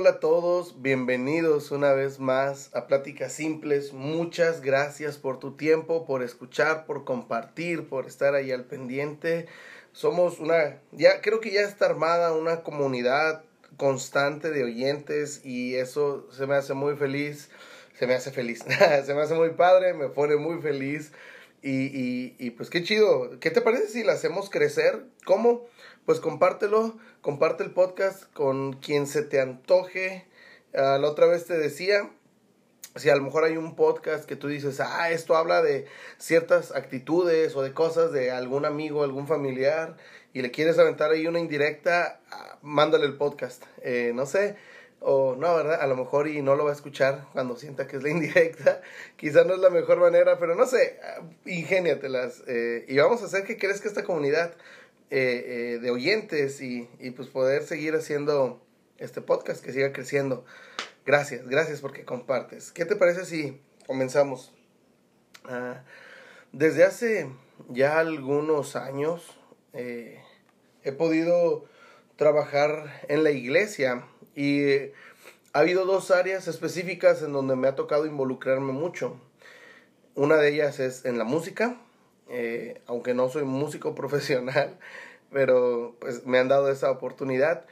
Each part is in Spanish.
Hola a todos, bienvenidos una vez más a Pláticas Simples. Muchas gracias por tu tiempo, por escuchar, por compartir, por estar ahí al pendiente. Somos una, ya creo que ya está armada una comunidad constante de oyentes y eso se me hace muy feliz, se me hace feliz, se me hace muy padre, me pone muy feliz y, y, y pues qué chido. ¿Qué te parece si la hacemos crecer? ¿Cómo? Pues compártelo comparte el podcast con quien se te antoje. Ah, la otra vez te decía, si a lo mejor hay un podcast que tú dices, ah, esto habla de ciertas actitudes o de cosas de algún amigo, algún familiar, y le quieres aventar ahí una indirecta, ah, mándale el podcast. Eh, no sé, o no, ¿verdad? A lo mejor y no lo va a escuchar cuando sienta que es la indirecta. Quizá no es la mejor manera, pero no sé, ah, ingéniatelas. Eh, y vamos a hacer que crezca esta comunidad. Eh, eh, de oyentes y, y, pues poder seguir haciendo este podcast que siga creciendo. Gracias, gracias porque compartes. ¿Qué te parece si comenzamos? Ah, desde hace ya algunos años eh, he podido trabajar en la iglesia y ha habido dos áreas específicas en donde me ha tocado involucrarme mucho. Una de ellas es en la música eh, aunque no soy músico profesional, pero pues me han dado esa oportunidad.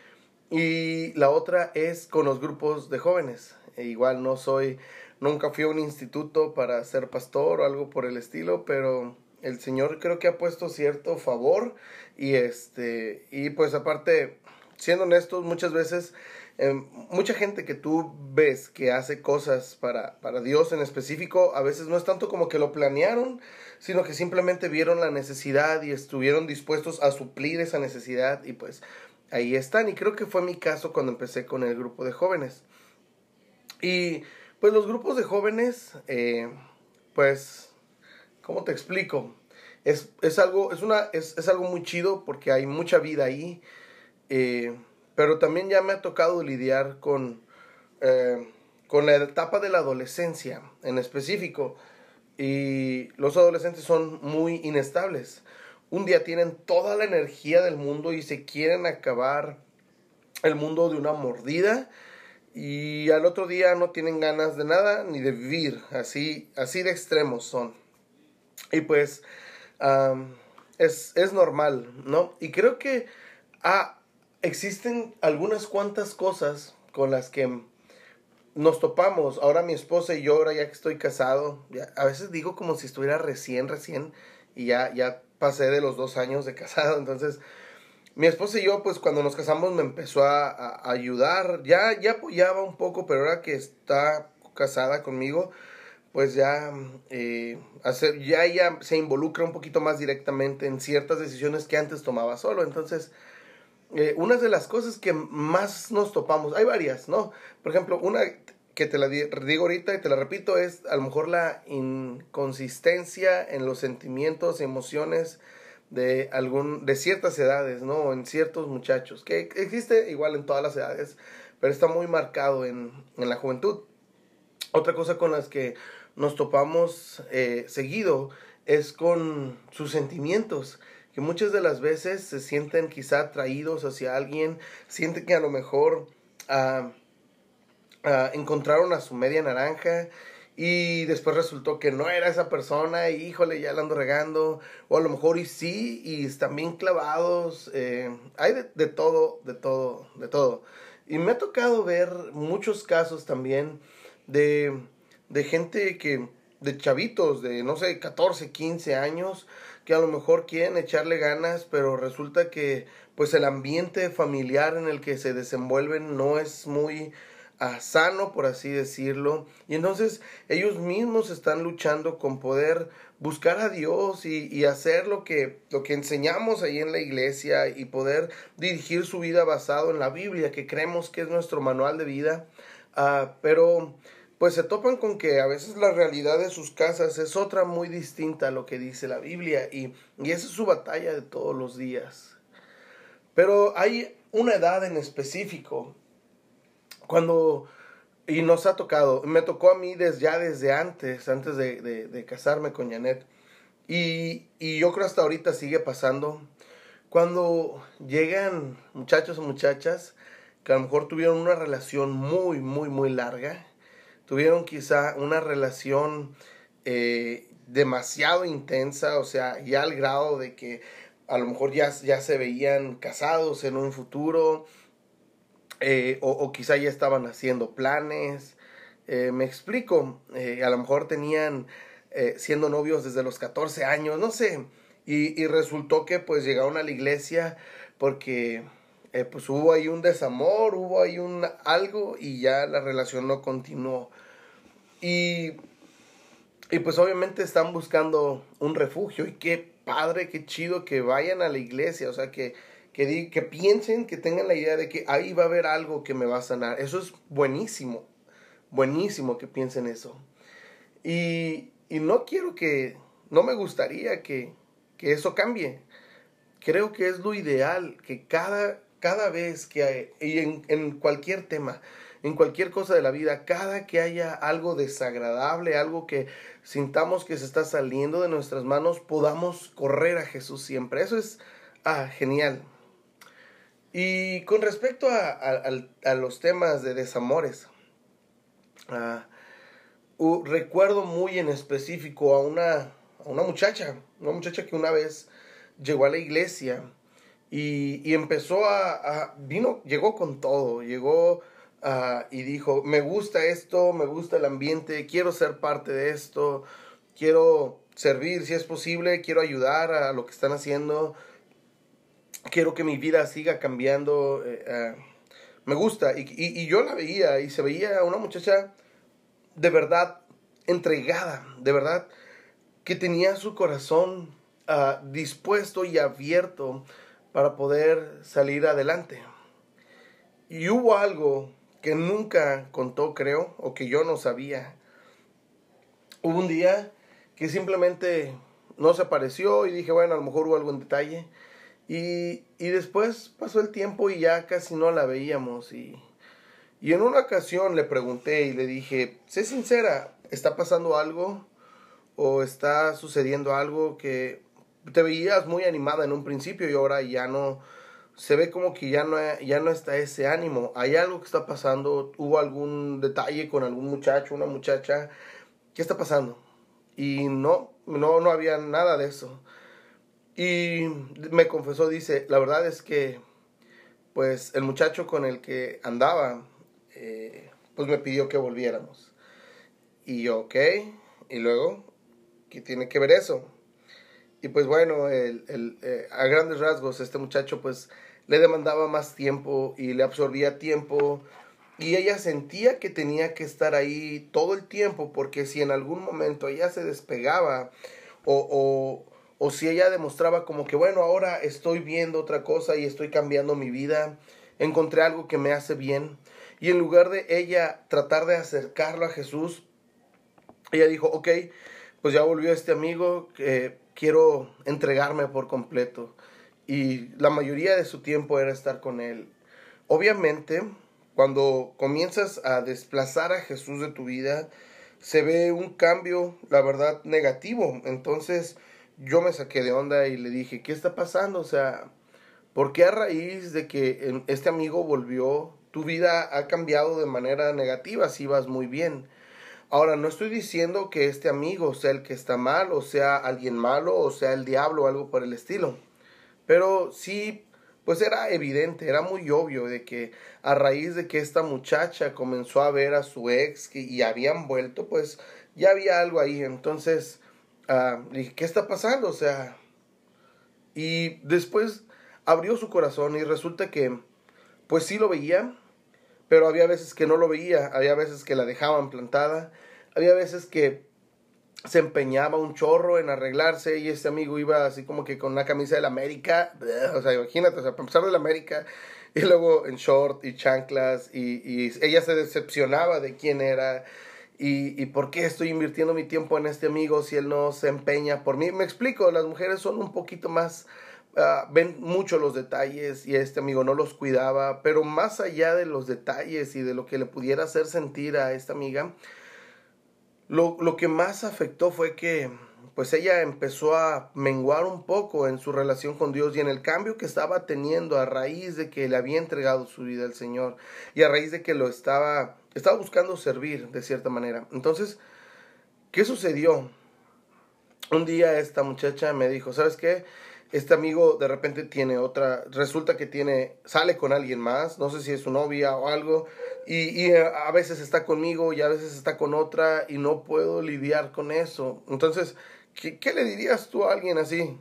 Y la otra es con los grupos de jóvenes. E igual no soy, nunca fui a un instituto para ser pastor o algo por el estilo, pero el Señor creo que ha puesto cierto favor y este, y pues aparte, siendo honestos, muchas veces Em, mucha gente que tú ves que hace cosas para, para Dios en específico, a veces no es tanto como que lo planearon, sino que simplemente vieron la necesidad y estuvieron dispuestos a suplir esa necesidad y pues ahí están. Y creo que fue mi caso cuando empecé con el grupo de jóvenes. Y pues los grupos de jóvenes, eh, pues, ¿cómo te explico? Es, es algo, es, una, es, es, algo muy chido porque hay mucha vida ahí. Eh, pero también ya me ha tocado lidiar con, eh, con la etapa de la adolescencia en específico. Y los adolescentes son muy inestables. Un día tienen toda la energía del mundo y se quieren acabar el mundo de una mordida y al otro día no tienen ganas de nada ni de vivir. Así, así de extremos son. Y pues es, es normal, ¿no? Y creo que existen algunas cuantas cosas con las que nos topamos. Ahora mi esposa y yo, ahora ya que estoy casado, a veces digo como si estuviera recién, recién, y ya, ya pasé de los dos años de casado. Entonces, mi esposa y yo, pues cuando nos casamos me empezó a, ayudar. Ya, ya apoyaba un poco, pero ahora que está casada conmigo, pues ya, eh, ya ella se involucra un poquito más directamente en ciertas decisiones que antes tomaba solo. Entonces, eh, de las cosas que más nos topamos, hay varias, ¿no? Por ejemplo, una que te la digo ahorita y te la repito es a lo mejor la inconsistencia en los sentimientos, emociones de algún de ciertas edades, ¿no? En ciertos muchachos, que existe igual en todas las edades, pero está muy marcado en, en la juventud. Otra cosa con las que nos topamos eh, seguido es con sus sentimientos que muchas de las veces se sienten quizá atraídos hacia alguien, sienten que a lo mejor uh, encontraron a su media naranja y después resultó que no era esa persona y híjole, ya la ando regando, o a lo mejor y sí, y están bien clavados, eh, hay de, de, todo, de todo, de todo. Y me ha tocado ver muchos casos también de, de gente que, de chavitos de, no sé, 14, 15 años, que a lo mejor quieren echarle ganas, pero resulta que pues el ambiente familiar en el que se desenvuelven no es muy ah, sano, por así decirlo. Y entonces ellos mismos están luchando con poder buscar a Dios y, hacer lo que, lo que enseñamos ahí en la iglesia y poder dirigir su vida basado en la Biblia, que creemos que es nuestro manual de vida. Uh, pero pues se topan con que a veces la realidad de sus casas es otra muy distinta a lo que dice la Biblia y, y esa es su batalla de todos los días. Pero hay una edad en específico cuando, y nos ha tocado, me tocó a mí desde, ya desde antes, antes de, de, casarme con Janet, y, y yo creo hasta ahorita sigue pasando, cuando llegan muchachos o muchachas que a lo mejor tuvieron una relación muy, muy, muy larga, tuvieron quizá una relación eh, demasiado intensa, o sea, ya al grado de que a lo mejor ya, ya se veían casados en un futuro, eh, o, quizá ya estaban haciendo planes. Eh, me explico, a lo mejor tenían siendo novios desde los 14 años, no sé, y, y resultó que pues llegaron a la iglesia porque eh, pues hubo ahí un desamor, hubo ahí un algo y ya la relación no continuó. Y, y pues obviamente están buscando un refugio y qué padre, qué chido que vayan a la iglesia, o sea, que, que, que piensen, que tengan la idea de que ahí va a haber algo que me va a sanar. Eso es buenísimo, buenísimo que piensen eso. Y, y no quiero que, no me gustaría que, que eso cambie. Creo que es lo ideal, que cada cada vez que hay, y en, en cualquier tema, en cualquier cosa de la vida, cada que haya algo desagradable, algo que sintamos que se está saliendo de nuestras manos, podamos correr a Jesús siempre. Eso es ah, genial. Y con respecto a, a, los temas de desamores, ah, recuerdo muy en específico a una, a una muchacha, una muchacha que una vez llegó a la iglesia y, y empezó a, vino, llegó con todo, llegó y dijo, me gusta esto, me gusta el ambiente, quiero ser parte de esto, quiero servir si es posible, quiero ayudar a lo que están haciendo, quiero que mi vida siga cambiando, eh, eh, me gusta. Y, y, yo la veía y se veía una muchacha de verdad entregada, de verdad que tenía su corazón ah, dispuesto y abierto para poder salir adelante. Y hubo algo que nunca contó, creo, o que yo no sabía. Hubo un día que simplemente no se apareció y dije, bueno, a lo mejor hubo algún detalle. Y, y después pasó el tiempo y ya casi no la veíamos. Y, y en una ocasión le pregunté y le dije, sé sincera, ¿está pasando algo? ¿O está sucediendo algo que te veías muy animada en un principio y ahora ya no, se ve como que ya no, ya no está ese ánimo. Hay algo que está pasando, hubo algún detalle con algún muchacho, una muchacha, ¿qué está pasando? Y no, no, no había nada de eso. Y me confesó, dice, la verdad es que, pues el muchacho con el que andaba, eh, pues me pidió que volviéramos. Y yo, ok, y luego, ¿qué tiene que ver eso? Y pues bueno, el, el, eh, a grandes rasgos, este muchacho pues le demandaba más tiempo y le absorbía tiempo. Y ella sentía que tenía que estar ahí todo el tiempo porque si en algún momento ella se despegaba o, o, o si ella demostraba como que bueno, ahora estoy viendo otra cosa y estoy cambiando mi vida, encontré algo que me hace bien. Y en lugar de ella tratar de acercarlo a Jesús, ella dijo, ok, pues ya volvió este amigo, que quiero entregarme por completo. Y la mayoría de su tiempo era estar con Él. Obviamente, cuando comienzas a desplazar a Jesús de tu vida, se ve un cambio, la verdad, negativo. Entonces yo me saqué de onda y le dije, ¿qué está pasando? O sea, ¿por qué a raíz de que este amigo volvió, tu vida ha cambiado de manera negativa si vas muy bien? Ahora, no estoy diciendo que este amigo sea el que está mal, o sea alguien malo, o sea el diablo o algo por el estilo. Pero sí, pues era evidente, era muy obvio de que a raíz de que esta muchacha comenzó a ver a su ex y habían vuelto, pues ya había algo ahí. Entonces, uh, dije, ¿qué está pasando? O sea, y después abrió su corazón y resulta que, pues sí lo veía, pero había veces que no lo veía, había veces que la dejaban plantada, había veces que se empeñaba un chorro en arreglarse y este amigo iba así como que con una camisa de la América, o sea, imagínate, o sea, para empezar de la América y luego en short y chanclas y, y ella se decepcionaba de quién era y, y por qué estoy invirtiendo mi tiempo en este amigo si él no se empeña por mí. Me explico, las mujeres son un poquito más Ah, ven mucho los detalles y este amigo no los cuidaba, pero más allá de los detalles y de lo que le pudiera hacer sentir a esta amiga, lo, lo que más afectó fue que pues ella empezó a menguar un poco en su relación con Dios y en el cambio que estaba teniendo a raíz de que le había entregado su vida al Señor y a raíz de que lo estaba, estaba buscando servir de cierta manera. Entonces, ¿qué sucedió? Un día esta muchacha me dijo, ¿sabes qué? Este amigo de repente tiene otra, resulta que tiene, sale con alguien más, no sé si es su novia o algo, y, y, a veces está conmigo y a veces está con otra y no puedo lidiar con eso. Entonces, ¿qué, qué le dirías tú a alguien así?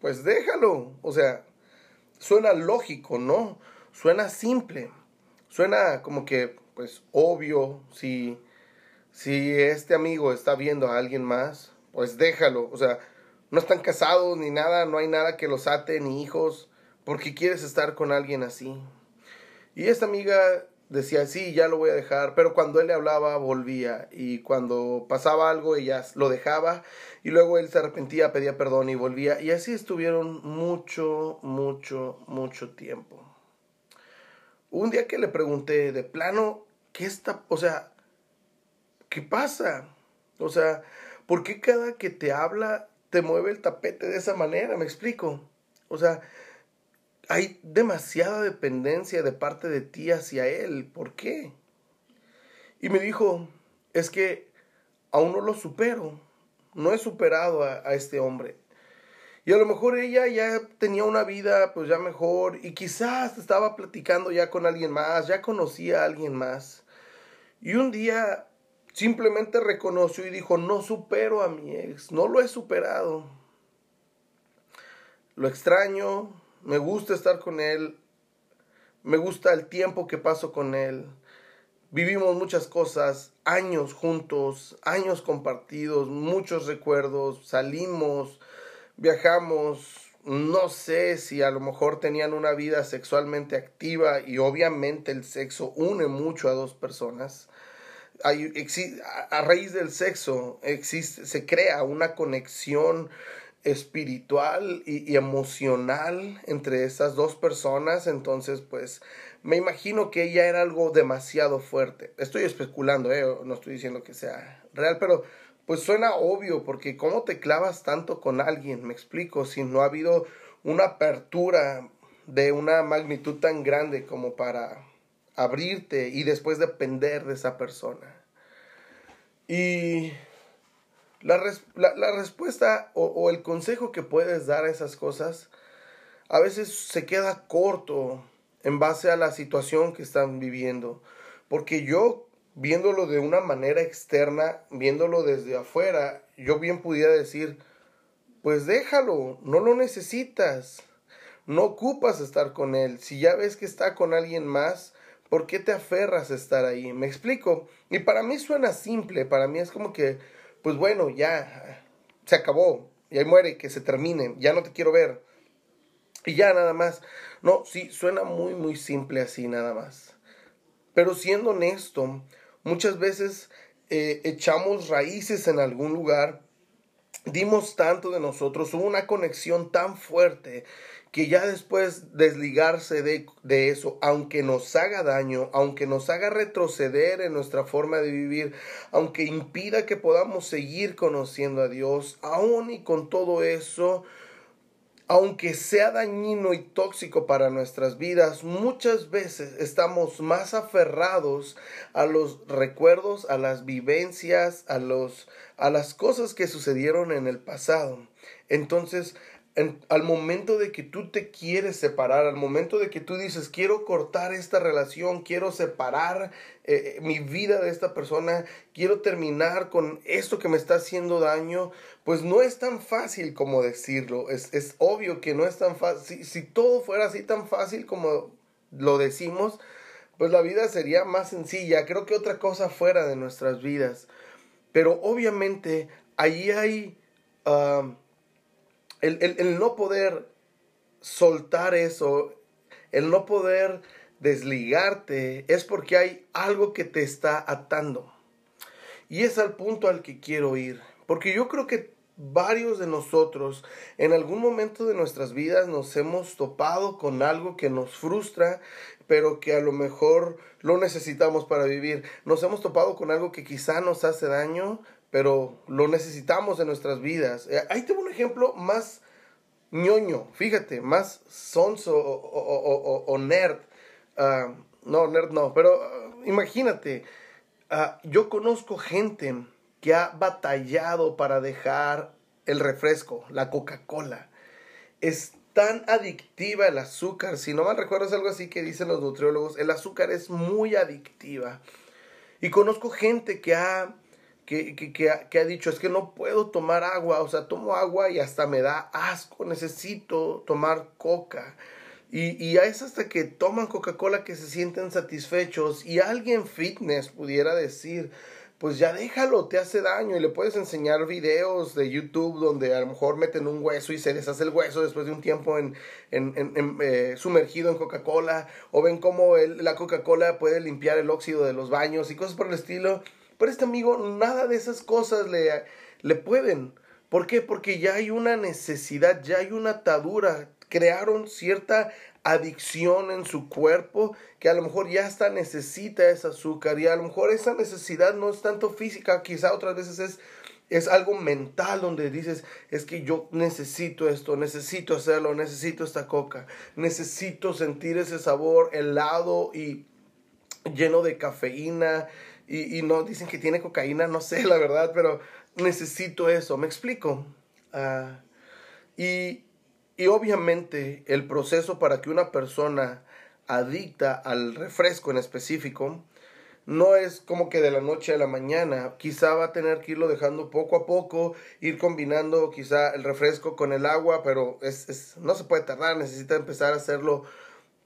Pues déjalo, o sea, suena lógico, ¿no? Suena simple, suena como que, pues, obvio, si, si este amigo está viendo a alguien más, pues déjalo, o sea, no están casados ni nada, no hay nada que los ate ni hijos, porque quieres estar con alguien así. Y esta amiga decía, sí, ya lo voy a dejar, pero cuando él le hablaba volvía y cuando pasaba algo ella lo dejaba y luego él se arrepentía, pedía perdón y volvía y así estuvieron mucho, mucho, mucho tiempo. Un día que le pregunté de plano, ¿qué está, o sea, qué pasa? O sea, ¿por qué cada que te habla te mueve el tapete de esa manera, me explico. O sea, hay demasiada dependencia de parte de ti hacia él. ¿Por qué? Y me dijo, es que aún no lo supero. No he superado a, a, este hombre. Y a lo mejor ella ya tenía una vida pues ya mejor y quizás estaba platicando ya con alguien más, ya conocía a alguien más. Y un día Simplemente reconoció y dijo, no supero a mi ex, no lo he superado. Lo extraño, me gusta estar con él, me gusta el tiempo que paso con él. Vivimos muchas cosas, años juntos, años compartidos, muchos recuerdos, salimos, viajamos, no sé si a lo mejor tenían una vida sexualmente activa y obviamente el sexo une mucho a dos personas a raíz del sexo existe, se crea una conexión espiritual y, emocional entre esas dos personas, entonces pues me imagino que ella era algo demasiado fuerte. Estoy especulando, ¿eh? no estoy diciendo que sea real, pero pues suena obvio porque cómo te clavas tanto con alguien, me explico, si no ha habido una apertura de una magnitud tan grande como para abrirte y después depender de esa persona. Y la, respuesta o, o, el consejo que puedes dar a esas cosas a veces se queda corto en base a la situación que están viviendo. Porque yo, viéndolo de una manera externa, viéndolo desde afuera, yo bien pudiera decir, pues déjalo, no lo necesitas, no ocupas estar con él. Si ya ves que está con alguien más, ¿Por qué te aferras a estar ahí? Me explico. Y para mí suena simple, para mí es como que, pues bueno, ya se acabó, y ahí muere, que se termine, ya no te quiero ver. Y ya nada más. No, sí, suena muy, muy simple así nada más. Pero siendo honesto, muchas veces eh, echamos raíces en algún lugar, dimos tanto de nosotros, hubo una conexión tan fuerte que ya después desligarse de, de, eso, aunque nos haga daño, aunque nos haga retroceder en nuestra forma de vivir, aunque impida que podamos seguir conociendo a Dios, aún y con todo eso, aunque sea dañino y tóxico para nuestras vidas, muchas veces estamos más aferrados a los recuerdos, a las vivencias, a los a las cosas que sucedieron en el pasado. Entonces, al momento de que tú te quieres separar, al momento de que tú dices, quiero cortar esta relación, quiero separar eh, mi vida de esta persona, quiero terminar con esto que me está haciendo daño, pues no es tan fácil como decirlo. Es, es obvio que no es tan fácil. Si, si todo fuera así tan fácil como lo decimos, pues la vida sería más sencilla. Creo que otra cosa fuera de nuestras vidas. Pero obviamente allí hay... Ah, el, no poder soltar eso, el no poder desligarte, es porque hay algo que te está atando. Y es al punto al que quiero ir. Porque yo creo que varios de nosotros en algún momento de nuestras vidas nos hemos topado con algo que nos frustra, pero que a lo mejor lo necesitamos para vivir. Nos hemos topado con algo que quizá nos hace daño, pero lo necesitamos en nuestras vidas. Eh, ahí tengo un ejemplo más ñoño, fíjate, más sonso o, nerd. Ah, no, nerd no, pero ah, imagínate, ah, yo conozco gente que ha batallado para dejar el refresco, la Coca-Cola. Es tan adictiva el azúcar, si no mal recuerdo es algo así que dicen los nutriólogos, el azúcar es muy adictiva. Y conozco gente que ha, que, que, que, que ha dicho, es que no puedo tomar agua, o sea, tomo agua y hasta me da asco, necesito tomar coca. Y, y es hasta que toman Coca-Cola que se sienten satisfechos. Y alguien fitness pudiera decir, pues ya déjalo, te hace daño y le puedes enseñar videos de YouTube donde a lo mejor meten un hueso y se deshace el hueso después de un tiempo en, en, eh, sumergido en Coca-Cola o ven cómo la Coca-Cola puede limpiar el óxido de los baños y cosas por el estilo. Este amigo, nada de esas cosas le, le pueden. ¿Por qué? Porque ya hay una necesidad, ya hay una atadura. Crearon cierta adicción en su cuerpo que a lo mejor ya hasta necesita ese azúcar y a lo mejor esa necesidad no es tanto física, quizá otras veces es es algo mental donde dices, es que yo necesito esto, necesito hacerlo, necesito esta coca, necesito sentir ese sabor helado y lleno de cafeína y, y no dicen que tiene cocaína, no sé la verdad, pero necesito eso, me explico. Uh, y, y obviamente el proceso para que una persona adicta al refresco en específico no es como que de la noche a la mañana. Quizá va a tener que irlo dejando poco a poco, ir combinando quizá el refresco con el agua, pero es, es no se puede tardar, necesita empezar a hacerlo,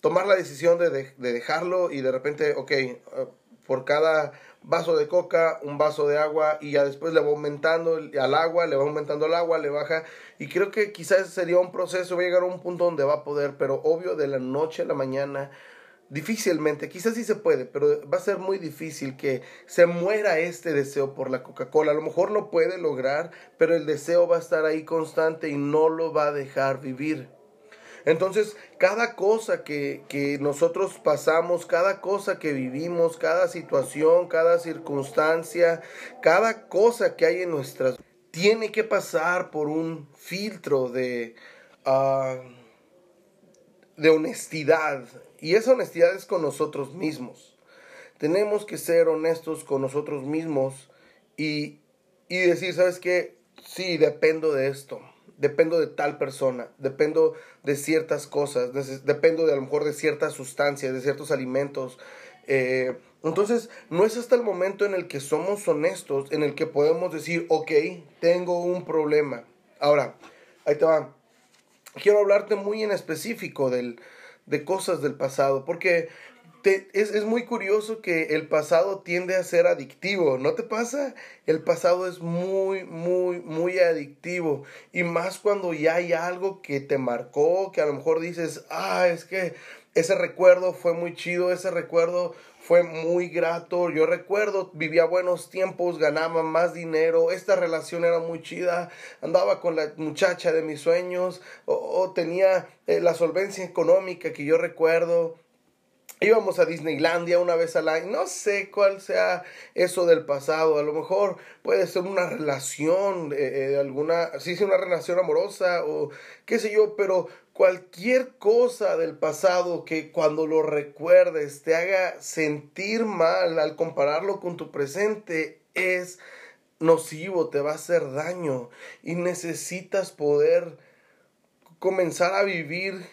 tomar la decisión de, de, de dejarlo y de repente, ok, uh, por cada vaso de coca, un vaso de agua y ya después le va aumentando al agua, le va aumentando el agua, le baja y creo que quizás sería un proceso, va a llegar a un punto donde va a poder, pero obvio de la noche a la mañana difícilmente, quizás sí se puede, pero va a ser muy difícil que se muera este deseo por la Coca-Cola. A lo mejor lo puede lograr, pero el deseo va a estar ahí constante y no lo va a dejar vivir. Entonces, cada cosa que, que, nosotros pasamos, cada cosa que vivimos, cada situación, cada circunstancia, cada cosa que hay en nuestras tiene que pasar por un filtro de, uh, de honestidad. Y esa honestidad es con nosotros mismos. Tenemos que ser honestos con nosotros mismos y, y decir, ¿sabes qué? Sí, dependo de esto dependo de tal persona, dependo de ciertas cosas, dependo de a lo mejor de ciertas sustancias, de ciertos alimentos. Eh, entonces, no es hasta el momento en el que somos honestos, en el que podemos decir, ok, tengo un problema. Ahora, ahí te va. Quiero hablarte muy en específico del, de cosas del pasado, porque es, es, muy curioso que el pasado tiende a ser adictivo, ¿no te pasa? El pasado es muy, muy, muy adictivo. Y más cuando ya hay algo que te marcó, que a lo mejor dices, ah, es que ese recuerdo fue muy chido, ese recuerdo fue muy grato. Yo recuerdo, vivía buenos tiempos, ganaba más dinero, esta relación era muy chida, andaba con la muchacha de mis sueños, o, tenía eh, la solvencia económica que yo recuerdo íbamos a Disneylandia una vez al año. No sé cuál sea eso del pasado. A lo mejor puede ser una relación, eh, eh alguna, sí, sí, una relación amorosa o qué sé yo, pero cualquier cosa del pasado que cuando lo recuerdes te haga sentir mal al compararlo con tu presente es nocivo, te va a hacer daño y necesitas poder comenzar a vivir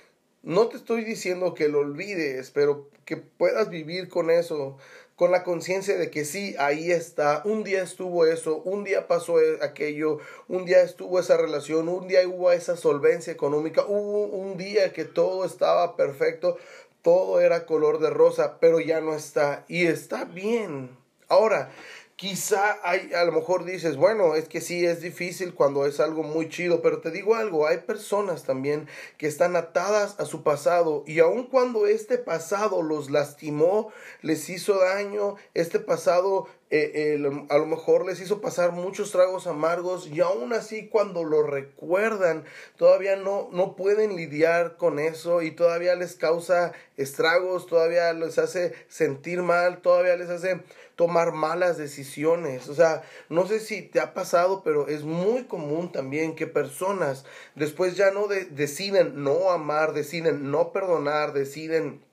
no te estoy diciendo que lo olvides, pero que puedas vivir con eso, con la conciencia de que sí, ahí está, un día estuvo eso, un día pasó e, aquello, un día estuvo esa relación, un día hubo esa solvencia económica, hubo un día que todo estaba perfecto, todo era color de rosa, pero ya no está y está bien. Ahora, Quizá hay, a lo mejor dices, bueno, es que sí es difícil cuando es algo muy chido, pero te digo algo, hay personas también que están atadas a su pasado y aun cuando este pasado los lastimó, les hizo daño, este pasado eh, a lo mejor les hizo pasar muchos tragos amargos y aún así cuando lo recuerdan todavía no, no pueden lidiar con eso y todavía les causa estragos, todavía les hace sentir mal, todavía les hace tomar malas decisiones. O sea, no sé si te ha pasado, pero es muy común también que personas después ya no deciden no amar, deciden no perdonar, deciden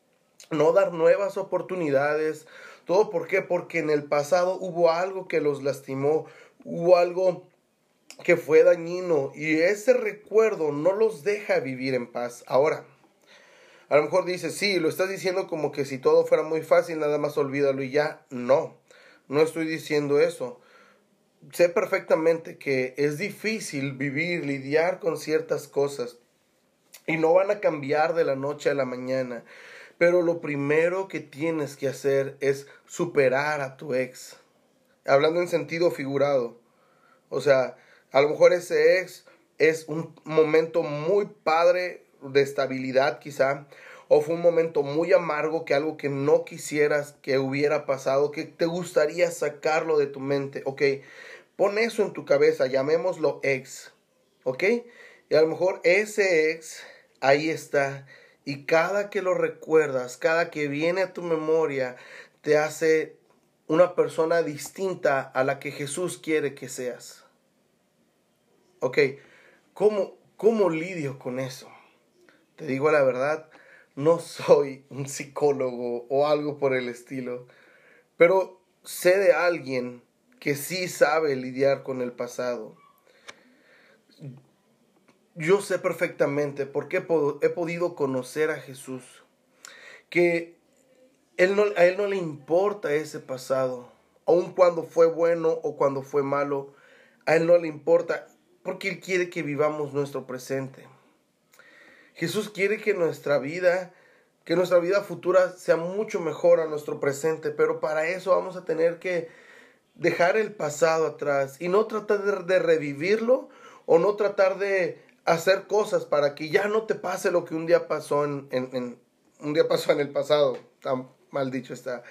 no dar nuevas oportunidades ¿Todo por qué? Porque en el pasado hubo algo que los lastimó, hubo algo que fue dañino y ese recuerdo no los deja vivir en paz. Ahora, a lo mejor dices, sí, lo estás diciendo como que si todo fuera muy fácil, nada más olvídalo y ya. No, no estoy diciendo eso. Sé perfectamente que es difícil vivir, lidiar con ciertas cosas y no van a cambiar de la noche a la mañana. Pero lo primero que tienes que hacer es superar a tu ex. Hablando en sentido figurado. O sea, a lo mejor ese ex es un momento muy padre de estabilidad quizá. O fue un momento muy amargo que algo que no quisieras que hubiera pasado, que te gustaría sacarlo de tu mente. Ok, pon eso en tu cabeza, llamémoslo ex. Ok, y a lo mejor ese ex ahí está y cada que lo recuerdas, cada que viene a tu memoria, te hace una persona distinta a la que Jesús quiere que seas. Ok, ¿cómo, cómo lidio con eso? Te digo la verdad, no soy un psicólogo o algo por el estilo, pero sé de alguien que sí sabe lidiar con el pasado yo sé perfectamente, porque he, podido conocer a Jesús, que él no, a Él no le importa ese pasado, aun cuando fue bueno o cuando fue malo, a Él no le importa, porque Él quiere que vivamos nuestro presente. Jesús quiere que nuestra vida, que nuestra vida futura sea mucho mejor a nuestro presente, pero para eso vamos a tener que dejar el pasado atrás y no tratar de revivirlo o no tratar de hacer cosas para que ya no te pase lo que un día pasó en, en, un día pasó en el pasado. Tan mal dicho está.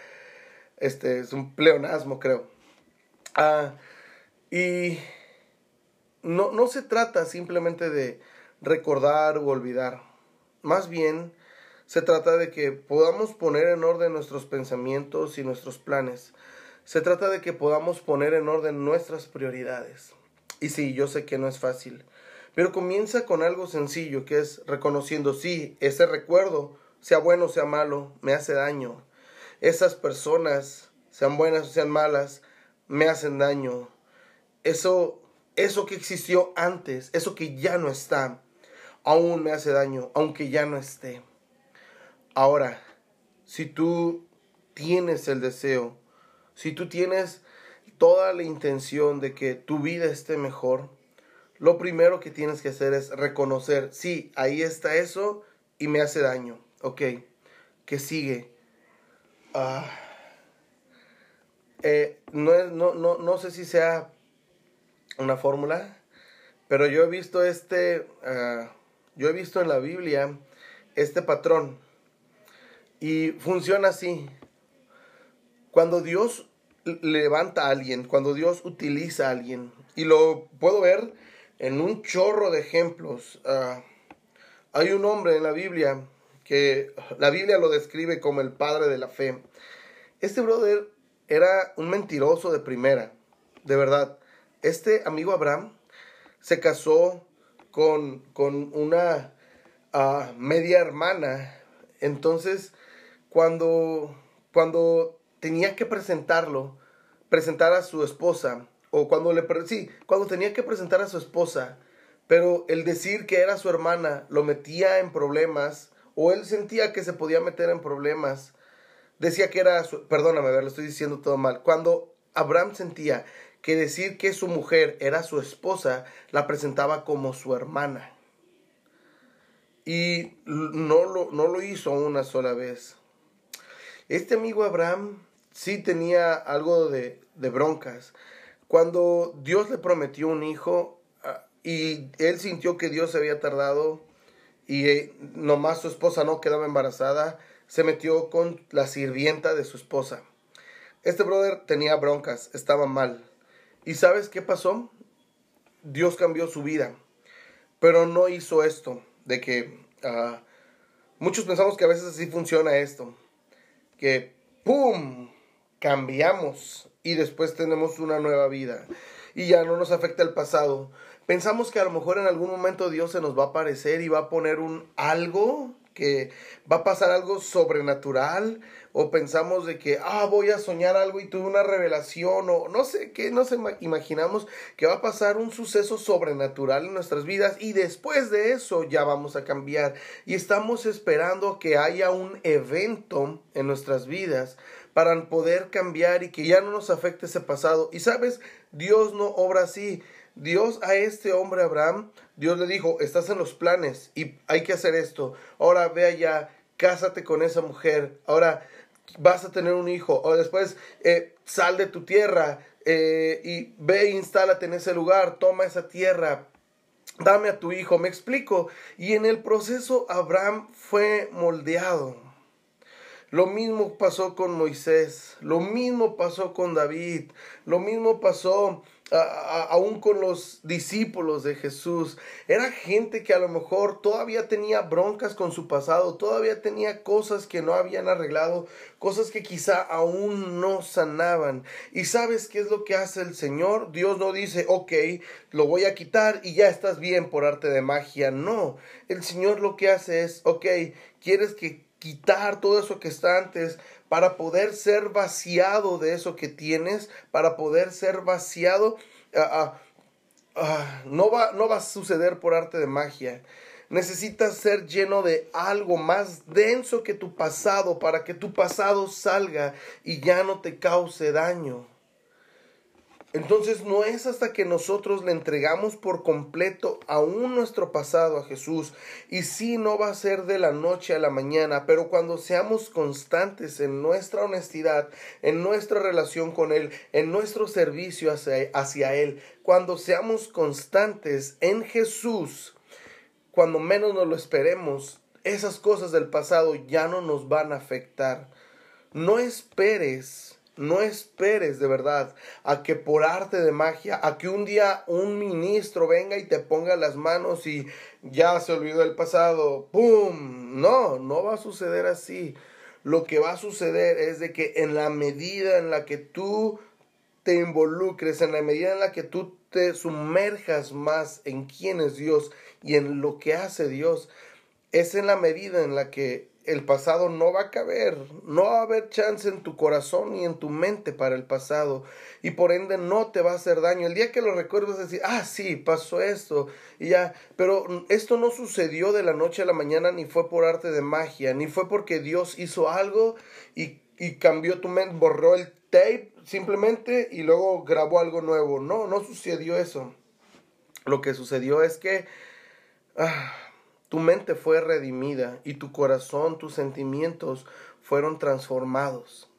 Este es un pleonasmo, creo. Ah, y no, no se trata simplemente de recordar o olvidar. Más bien se trata de que podamos poner en orden nuestros pensamientos y nuestros planes. Se trata de que podamos poner en orden nuestras prioridades. Y sí, yo sé que no es fácil. Pero comienza con algo sencillo, que es reconociendo, sí, ese recuerdo, sea bueno o sea malo, me hace daño. Esas personas, sean buenas o sean malas, me hacen daño. Eso, eso que existió antes, eso que ya no está, aún me hace daño, aunque ya no esté. Ahora, si tú tienes el deseo, si tú tienes toda la intención de que tu vida esté mejor, lo primero que tienes que hacer es reconocer, sí, ahí está eso y me hace daño. Ok, ¿qué sigue? Ah, eh, no, no, no, no, sé si sea una fórmula, pero yo he visto este, ah, yo he visto en la Biblia este patrón y funciona así. Cuando Dios levanta a alguien, cuando Dios utiliza a alguien, y lo puedo ver en un chorro de ejemplos. Ah, hay un hombre en la Biblia que la Biblia lo describe como el padre de la fe. Este brother era un mentiroso de primera, de verdad. Este amigo Abraham se casó con, con una ah, media hermana. Entonces, cuando, cuando tenía que presentarlo, presentar a su esposa, o cuando le sí, cuando tenía que presentar a su esposa, pero el decir que era su hermana lo metía en problemas o él sentía que se podía meter en problemas. Decía que era su, perdóname, a ver, lo estoy diciendo todo mal. Cuando Abraham sentía que decir que su mujer era su esposa, la presentaba como su hermana. Y no lo, no lo hizo una sola vez. Este amigo Abraham sí tenía algo de, de broncas. Cuando Dios le prometió un hijo ah, y él sintió que Dios se había tardado y eh, nomás su esposa no quedaba embarazada, se metió con la sirvienta de su esposa. Este brother tenía broncas, estaba mal. ¿Y sabes qué pasó? Dios cambió su vida, pero no hizo esto, de que ah, muchos pensamos que a veces así funciona esto, que ¡pum! cambiamos y después tenemos una nueva vida y ya no nos afecta el pasado. Pensamos que a lo mejor en algún momento Dios se nos va a aparecer y va a poner un algo que va a pasar algo sobrenatural o pensamos de que ah voy a soñar algo y tuve una revelación o no sé qué nos imaginamos que va a pasar un suceso sobrenatural en nuestras vidas y después de eso ya vamos a cambiar y estamos esperando que haya un evento en nuestras vidas para poder cambiar y que ya no nos afecte ese pasado y sabes Dios no obra así Dios a este hombre Abraham, Dios le dijo, estás en los planes y hay que hacer esto. Ahora ve allá, cásate con esa mujer. Ahora vas a tener un hijo. O después eh, sal de tu tierra eh, y ve instálate en ese lugar. Toma esa tierra. Dame a tu hijo. Me explico. Y en el proceso Abraham fue moldeado. Lo mismo pasó con Moisés, lo mismo pasó con David, lo mismo pasó aún con los discípulos de Jesús. Era gente que a lo mejor todavía tenía broncas con su pasado, todavía tenía cosas que no habían arreglado, cosas que quizá aún no sanaban. ¿Y sabes qué es lo que hace el Señor? Dios no dice, ok, lo voy a quitar y ya estás bien por arte de magia. No, el Señor lo que hace es, ok, ¿quieres que quitar todo eso que está antes? para poder ser vaciado de eso que tienes, para poder ser vaciado, ah, ah, ah, no, va, no va a suceder por arte de magia. Necesitas ser lleno de algo más denso que tu pasado para que tu pasado salga y ya no te cause daño. Entonces no es hasta que nosotros le entregamos por completo aún nuestro pasado a Jesús. Y sí, no va a ser de la noche a la mañana, pero cuando seamos constantes en nuestra honestidad, en nuestra relación con Él, en nuestro servicio hacia, hacia Él, cuando seamos constantes en Jesús, cuando menos nos lo esperemos, esas cosas del pasado ya no nos van a afectar. No esperes no esperes de verdad a que por arte de magia, a que un día un ministro venga y te ponga las manos y ya se olvidó el pasado. ¡Pum! No, no va a suceder así. Lo que va a suceder es de que en la medida en la que tú te involucres, en la medida en la que tú te sumerjas más en quién es Dios y en lo que hace Dios, es en la medida en la que el pasado no va a caber, no va a haber chance en tu corazón ni en tu mente para el pasado y por ende no te va a hacer daño. El día que lo recuerdes decir, ah, sí, pasó esto y ya, pero esto no sucedió de la noche a la mañana ni fue por arte de magia, ni fue porque Dios hizo algo y, y cambió tu mente, borró el tape simplemente y luego grabó algo nuevo. No, no sucedió eso. Lo que sucedió es que... Ah, tu mente fue redimida y tu corazón, tus sentimientos fueron transformados.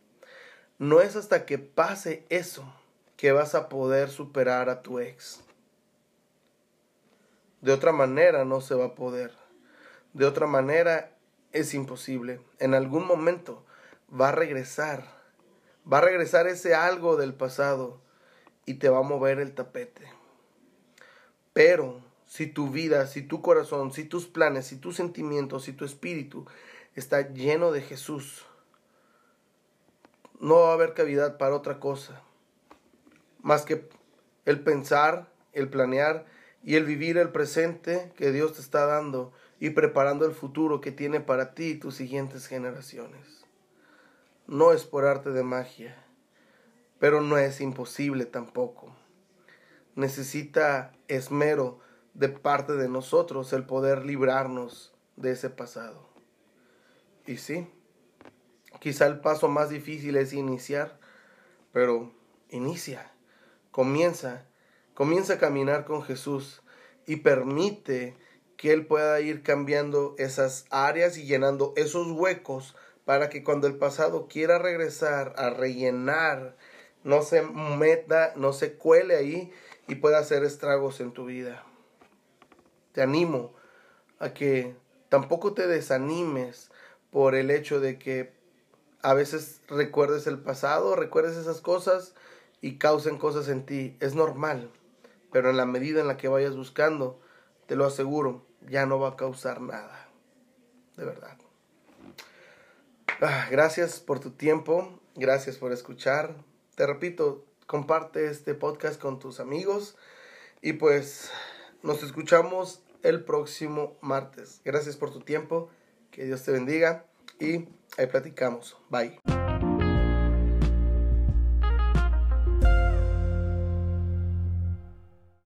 No es hasta que pase eso que vas a poder superar a tu ex. De otra manera no se va a poder. De otra manera es imposible. En algún momento va a regresar. Va a regresar ese algo del pasado y te va a mover el tapete. Pero si tu vida, si tu corazón, si tus planes, si tus sentimientos, si tu espíritu está lleno de Jesús, no va a haber cavidad para otra cosa más que el pensar, el planear y el vivir el presente que Dios te está dando y preparando el futuro que tiene para ti y tus siguientes generaciones. No es por arte de magia, pero no es imposible tampoco. Necesita esmero de parte de nosotros el poder librarnos de ese pasado. Y sí, quizá el paso más difícil es iniciar, pero inicia, comienza, comienza a caminar con Jesús y permite que Él pueda ir cambiando esas áreas y llenando esos huecos para que cuando el pasado quiera regresar a rellenar, no se meta, no se cuele ahí y pueda hacer estragos en tu vida te animo a que tampoco te desanimes por el hecho de que a veces recuerdes el pasado, recuerdes esas cosas y causen cosas en ti. Es normal, pero en la medida en la que vayas buscando, te lo aseguro, ya no va a causar nada. De verdad. Ah, gracias por tu tiempo, gracias por escuchar. Te repito, comparte este podcast con tus amigos y pues nos escuchamos el próximo martes. Gracias por tu tiempo, que Dios te bendiga y ahí platicamos. Bye.